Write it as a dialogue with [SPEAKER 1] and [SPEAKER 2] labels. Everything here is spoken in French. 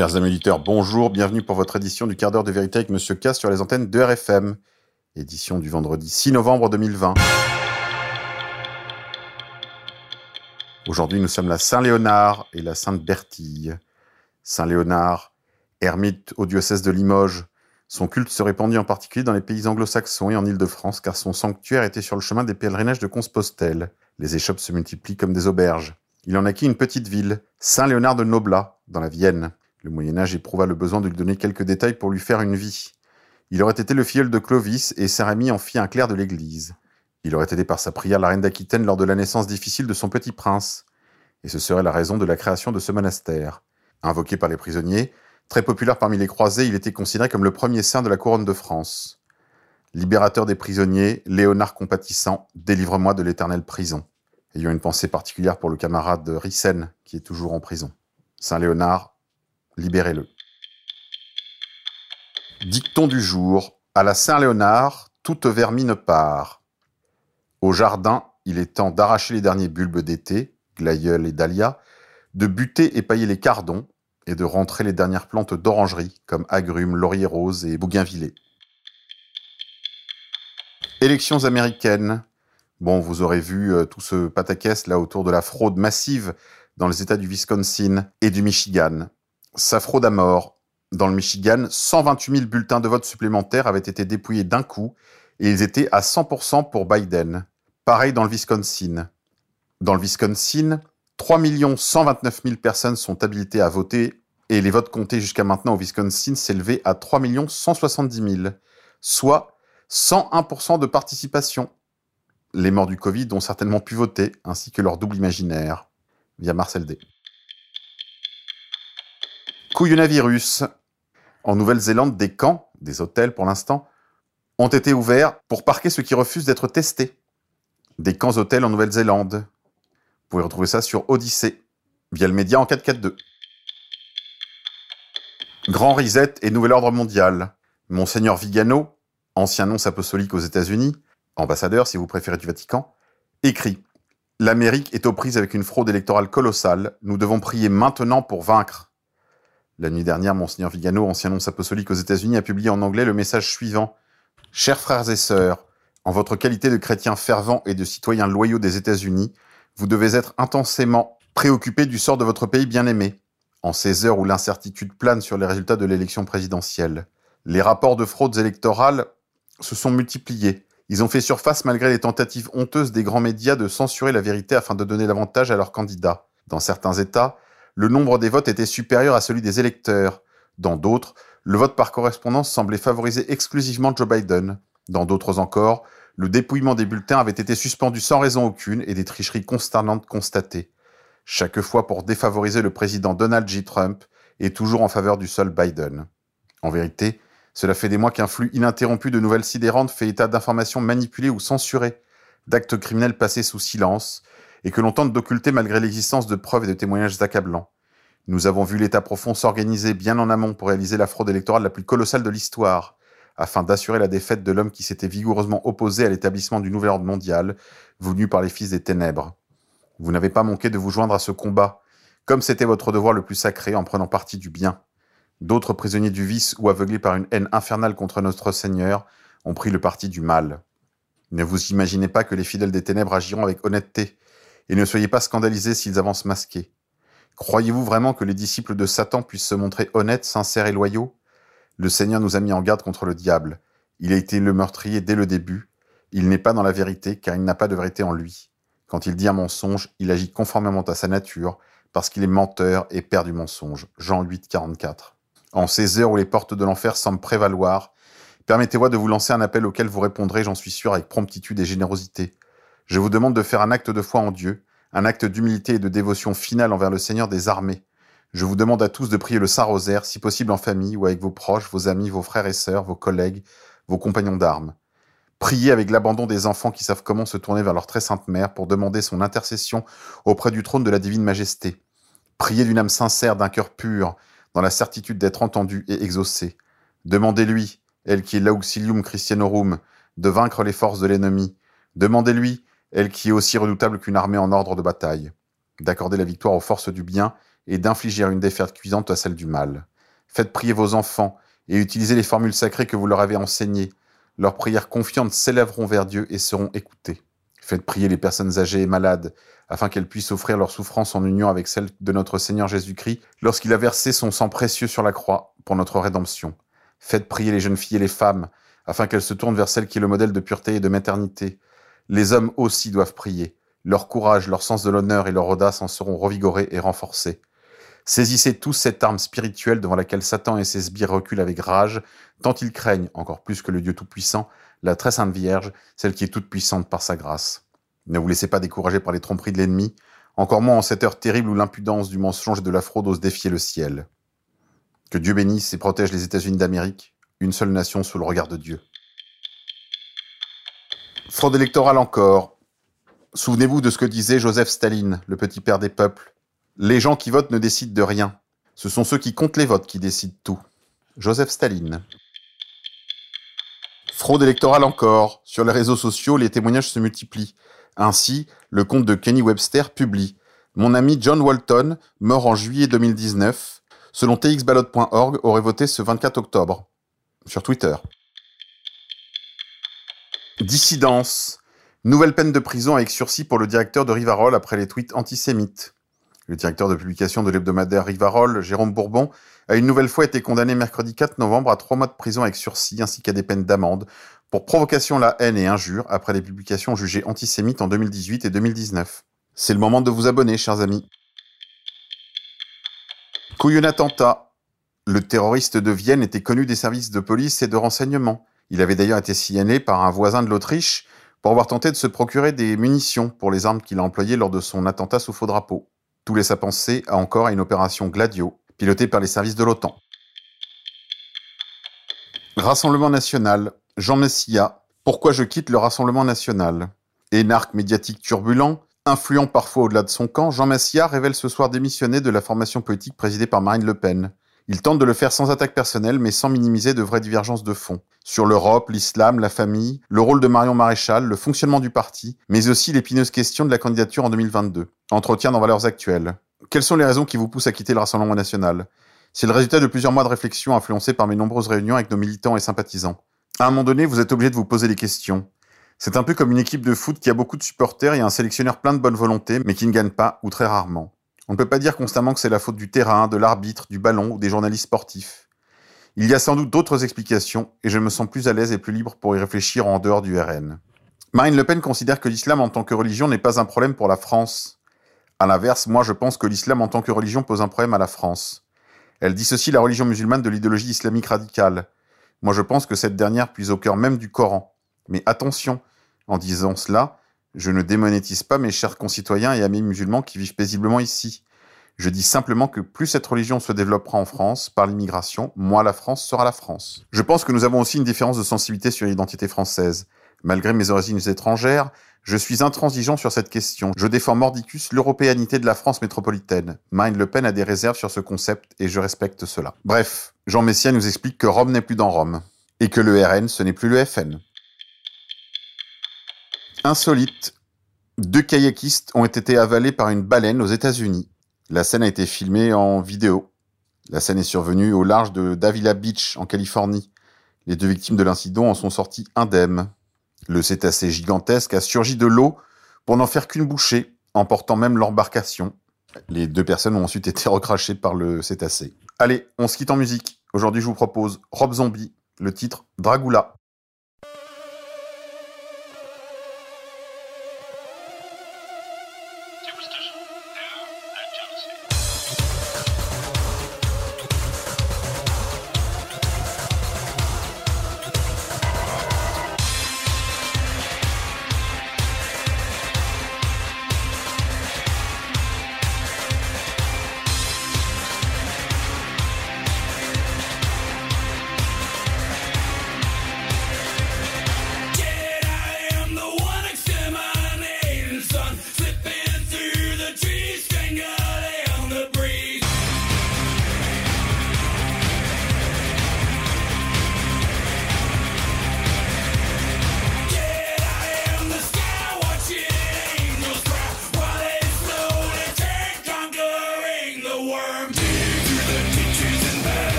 [SPEAKER 1] Chers amis auditeurs, bonjour, bienvenue pour votre édition du quart d'heure de vérité avec Monsieur K sur les antennes de RFM. Édition du vendredi 6 novembre 2020. Aujourd'hui, nous sommes la Saint-Léonard et la Sainte-Bertille. Saint-Léonard, ermite au diocèse de Limoges, son culte se répandit en particulier dans les pays anglo-saxons et en Île-de-France car son sanctuaire était sur le chemin des pèlerinages de Compostelle. Les échoppes se multiplient comme des auberges. Il en acquit une petite ville, Saint-Léonard de Noblat, dans la Vienne. Le Moyen Âge éprouva le besoin de lui donner quelques détails pour lui faire une vie. Il aurait été le filleul de Clovis et Saint-Rémy en fit un clerc de l'Église. Il aurait aidé par sa prière la reine d'Aquitaine lors de la naissance difficile de son petit prince. Et ce serait la raison de la création de ce monastère. Invoqué par les prisonniers, très populaire parmi les croisés, il était considéré comme le premier saint de la couronne de France. Libérateur des prisonniers, Léonard compatissant, délivre-moi de l'éternelle prison. Ayant une pensée particulière pour le camarade Rissen, qui est toujours en prison. Saint Léonard, libérez-le. Dicton du jour. À la Saint-Léonard, toute vermine part. Au jardin, il est temps d'arracher les derniers bulbes d'été, glaïeul et dahlia, de buter et pailler les cardons, et de rentrer les dernières plantes d'orangerie, comme agrumes, laurier rose et bougainvillé. Élections américaines. Bon, vous aurez vu euh, tout ce pataquès là autour de la fraude massive dans les États du Wisconsin et du Michigan. Ça fraude à mort. Dans le Michigan, 128 000 bulletins de vote supplémentaires avaient été dépouillés d'un coup et ils étaient à 100% pour Biden. Pareil dans le Wisconsin. Dans le Wisconsin, 3 129 000 personnes sont habilitées à voter et les votes comptés jusqu'à maintenant au Wisconsin s'élevaient à 3 170 000, soit 101% de participation. Les morts du Covid ont certainement pu voter, ainsi que leur double imaginaire, via Marcel D. Couillonavirus. En Nouvelle-Zélande, des camps, des hôtels pour l'instant, ont été ouverts pour parquer ceux qui refusent d'être testés. Des camps hôtels en Nouvelle-Zélande. Vous pouvez retrouver ça sur Odyssée, via le média en 442. Grand Reset et Nouvel Ordre Mondial. Monseigneur Vigano, ancien nonce apostolique aux États-Unis, ambassadeur si vous préférez du Vatican, écrit L'Amérique est aux prises avec une fraude électorale colossale. Nous devons prier maintenant pour vaincre. La nuit dernière, Monseigneur Vigano, ancien nonce apostolique aux États-Unis, a publié en anglais le message suivant. Chers frères et sœurs, en votre qualité de chrétiens fervents et de citoyens loyaux des États-Unis, vous devez être intensément préoccupés du sort de votre pays bien-aimé, en ces heures où l'incertitude plane sur les résultats de l'élection présidentielle. Les rapports de fraudes électorales se sont multipliés. Ils ont fait surface malgré les tentatives honteuses des grands médias de censurer la vérité afin de donner l'avantage à leurs candidats. Dans certains États, le nombre des votes était supérieur à celui des électeurs. Dans d'autres, le vote par correspondance semblait favoriser exclusivement Joe Biden. Dans d'autres encore, le dépouillement des bulletins avait été suspendu sans raison aucune et des tricheries consternantes constatées. Chaque fois pour défavoriser le président Donald J. Trump et toujours en faveur du seul Biden. En vérité, cela fait des mois qu'un flux ininterrompu de nouvelles sidérantes fait état d'informations manipulées ou censurées, d'actes criminels passés sous silence, et que l'on tente d'occulter malgré l'existence de preuves et de témoignages accablants. Nous avons vu l'État profond s'organiser bien en amont pour réaliser la fraude électorale la plus colossale de l'histoire, afin d'assurer la défaite de l'homme qui s'était vigoureusement opposé à l'établissement du nouvel ordre mondial, voulu par les fils des ténèbres. Vous n'avez pas manqué de vous joindre à ce combat, comme c'était votre devoir le plus sacré en prenant parti du bien. D'autres prisonniers du vice ou aveuglés par une haine infernale contre notre Seigneur ont pris le parti du mal. Ne vous imaginez pas que les fidèles des ténèbres agiront avec honnêteté, et ne soyez pas scandalisés s'ils avancent masqués. Croyez-vous vraiment que les disciples de Satan puissent se montrer honnêtes, sincères et loyaux? Le Seigneur nous a mis en garde contre le diable. Il a été le meurtrier dès le début. Il n'est pas dans la vérité, car il n'a pas de vérité en lui. Quand il dit un mensonge, il agit conformément à sa nature, parce qu'il est menteur et père du mensonge. Jean 8, 44. En ces heures où les portes de l'enfer semblent prévaloir, permettez-moi de vous lancer un appel auquel vous répondrez, j'en suis sûr, avec promptitude et générosité. Je vous demande de faire un acte de foi en Dieu, un acte d'humilité et de dévotion finale envers le Seigneur des armées. Je vous demande à tous de prier le Saint-Rosaire, si possible en famille ou avec vos proches, vos amis, vos frères et sœurs, vos collègues, vos compagnons d'armes. Priez avec l'abandon des enfants qui savent comment se tourner vers leur très sainte mère pour demander son intercession auprès du trône de la divine majesté. Priez d'une âme sincère, d'un cœur pur, dans la certitude d'être entendu et exaucé. Demandez-lui, elle qui est l'auxilium christianorum, de vaincre les forces de l'ennemi. Demandez-lui, elle qui est aussi redoutable qu'une armée en ordre de bataille, d'accorder la victoire aux forces du bien et d'infliger une défaite cuisante à celle du mal. Faites prier vos enfants et utilisez les formules sacrées que vous leur avez enseignées. Leurs prières confiantes s'élèveront vers Dieu et seront écoutées. Faites prier les personnes âgées et malades, afin qu'elles puissent offrir leur souffrance en union avec celle de notre Seigneur Jésus-Christ lorsqu'il a versé son sang précieux sur la croix pour notre rédemption. Faites prier les jeunes filles et les femmes, afin qu'elles se tournent vers celle qui est le modèle de pureté et de maternité. Les hommes aussi doivent prier. Leur courage, leur sens de l'honneur et leur audace en seront revigorés et renforcés. Saisissez tous cette arme spirituelle devant laquelle Satan et ses sbires reculent avec rage, tant ils craignent, encore plus que le Dieu Tout-Puissant, la très sainte Vierge, celle qui est toute puissante par sa grâce. Ne vous laissez pas décourager par les tromperies de l'ennemi, encore moins en cette heure terrible où l'impudence du mensonge et de la fraude ose défier le ciel. Que Dieu bénisse et protège les États-Unis d'Amérique, une seule nation sous le regard de Dieu. Fraude électorale encore. Souvenez-vous de ce que disait Joseph Staline, le petit père des peuples. Les gens qui votent ne décident de rien. Ce sont ceux qui comptent les votes qui décident tout. Joseph Staline. Fraude électorale encore. Sur les réseaux sociaux, les témoignages se multiplient. Ainsi, le compte de Kenny Webster publie Mon ami John Walton, mort en juillet 2019, selon txballot.org, aurait voté ce 24 octobre. Sur Twitter. Dissidence. Nouvelle peine de prison avec sursis pour le directeur de Rivarol après les tweets antisémites. Le directeur de publication de l'hebdomadaire Rivarol, Jérôme Bourbon, a une nouvelle fois été condamné mercredi 4 novembre à trois mois de prison avec sursis ainsi qu'à des peines d'amende pour provocation la haine et injure après les publications jugées antisémites en 2018 et 2019. C'est le moment de vous abonner, chers amis. Couillon attentat. Le terroriste de Vienne était connu des services de police et de renseignement. Il avait d'ailleurs été signalé par un voisin de l'Autriche pour avoir tenté de se procurer des munitions pour les armes qu'il a employées lors de son attentat sous faux drapeau. Tout laisse à penser encore à une opération Gladio, pilotée par les services de l'OTAN. Rassemblement national. Jean Messia. Pourquoi je quitte le Rassemblement national? Énarque médiatique turbulent, influent parfois au-delà de son camp, Jean Messia révèle ce soir démissionner de la formation politique présidée par Marine Le Pen. Il tente de le faire sans attaque personnelle, mais sans minimiser de vraies divergences de fond. Sur l'Europe, l'islam, la famille, le rôle de Marion Maréchal, le fonctionnement du parti, mais aussi l'épineuse question de la candidature en 2022. Entretien dans Valeurs Actuelles. Quelles sont les raisons qui vous poussent à quitter le Rassemblement National? C'est le résultat de plusieurs mois de réflexion influencés par mes nombreuses réunions avec nos militants et sympathisants. À un moment donné, vous êtes obligé de vous poser des questions. C'est un peu comme une équipe de foot qui a beaucoup de supporters et un sélectionneur plein de bonne volonté, mais qui ne gagne pas, ou très rarement. On ne peut pas dire constamment que c'est la faute du terrain, de l'arbitre, du ballon ou des journalistes sportifs. Il y a sans doute d'autres explications, et je me sens plus à l'aise et plus libre pour y réfléchir en dehors du RN. Marine Le Pen considère que l'islam en tant que religion n'est pas un problème pour la France. À l'inverse, moi je pense que l'islam en tant que religion pose un problème à la France. Elle dissocie la religion musulmane de l'idéologie islamique radicale, moi, je pense que cette dernière puise au cœur même du Coran. Mais attention, en disant cela, je ne démonétise pas mes chers concitoyens et amis musulmans qui vivent paisiblement ici. Je dis simplement que plus cette religion se développera en France par l'immigration, moins la France sera la France. Je pense que nous avons aussi une différence de sensibilité sur l'identité française. Malgré mes origines étrangères, je suis intransigeant sur cette question. Je défends mordicus l'européanité de la France métropolitaine. Marine Le Pen a des réserves sur ce concept et je respecte cela. Bref, Jean Messia nous explique que Rome n'est plus dans Rome et que le RN ce n'est plus le FN. Insolite. Deux kayakistes ont été avalés par une baleine aux États-Unis. La scène a été filmée en vidéo. La scène est survenue au large de Davila Beach, en Californie. Les deux victimes de l'incident en sont sorties indemnes. Le cétacé gigantesque a surgi de l'eau pour n'en faire qu'une bouchée, emportant même l'embarcation. Les deux personnes ont ensuite été recrachées par le cétacé. Allez, on se quitte en musique. Aujourd'hui, je vous propose Rob Zombie, le titre Dragula.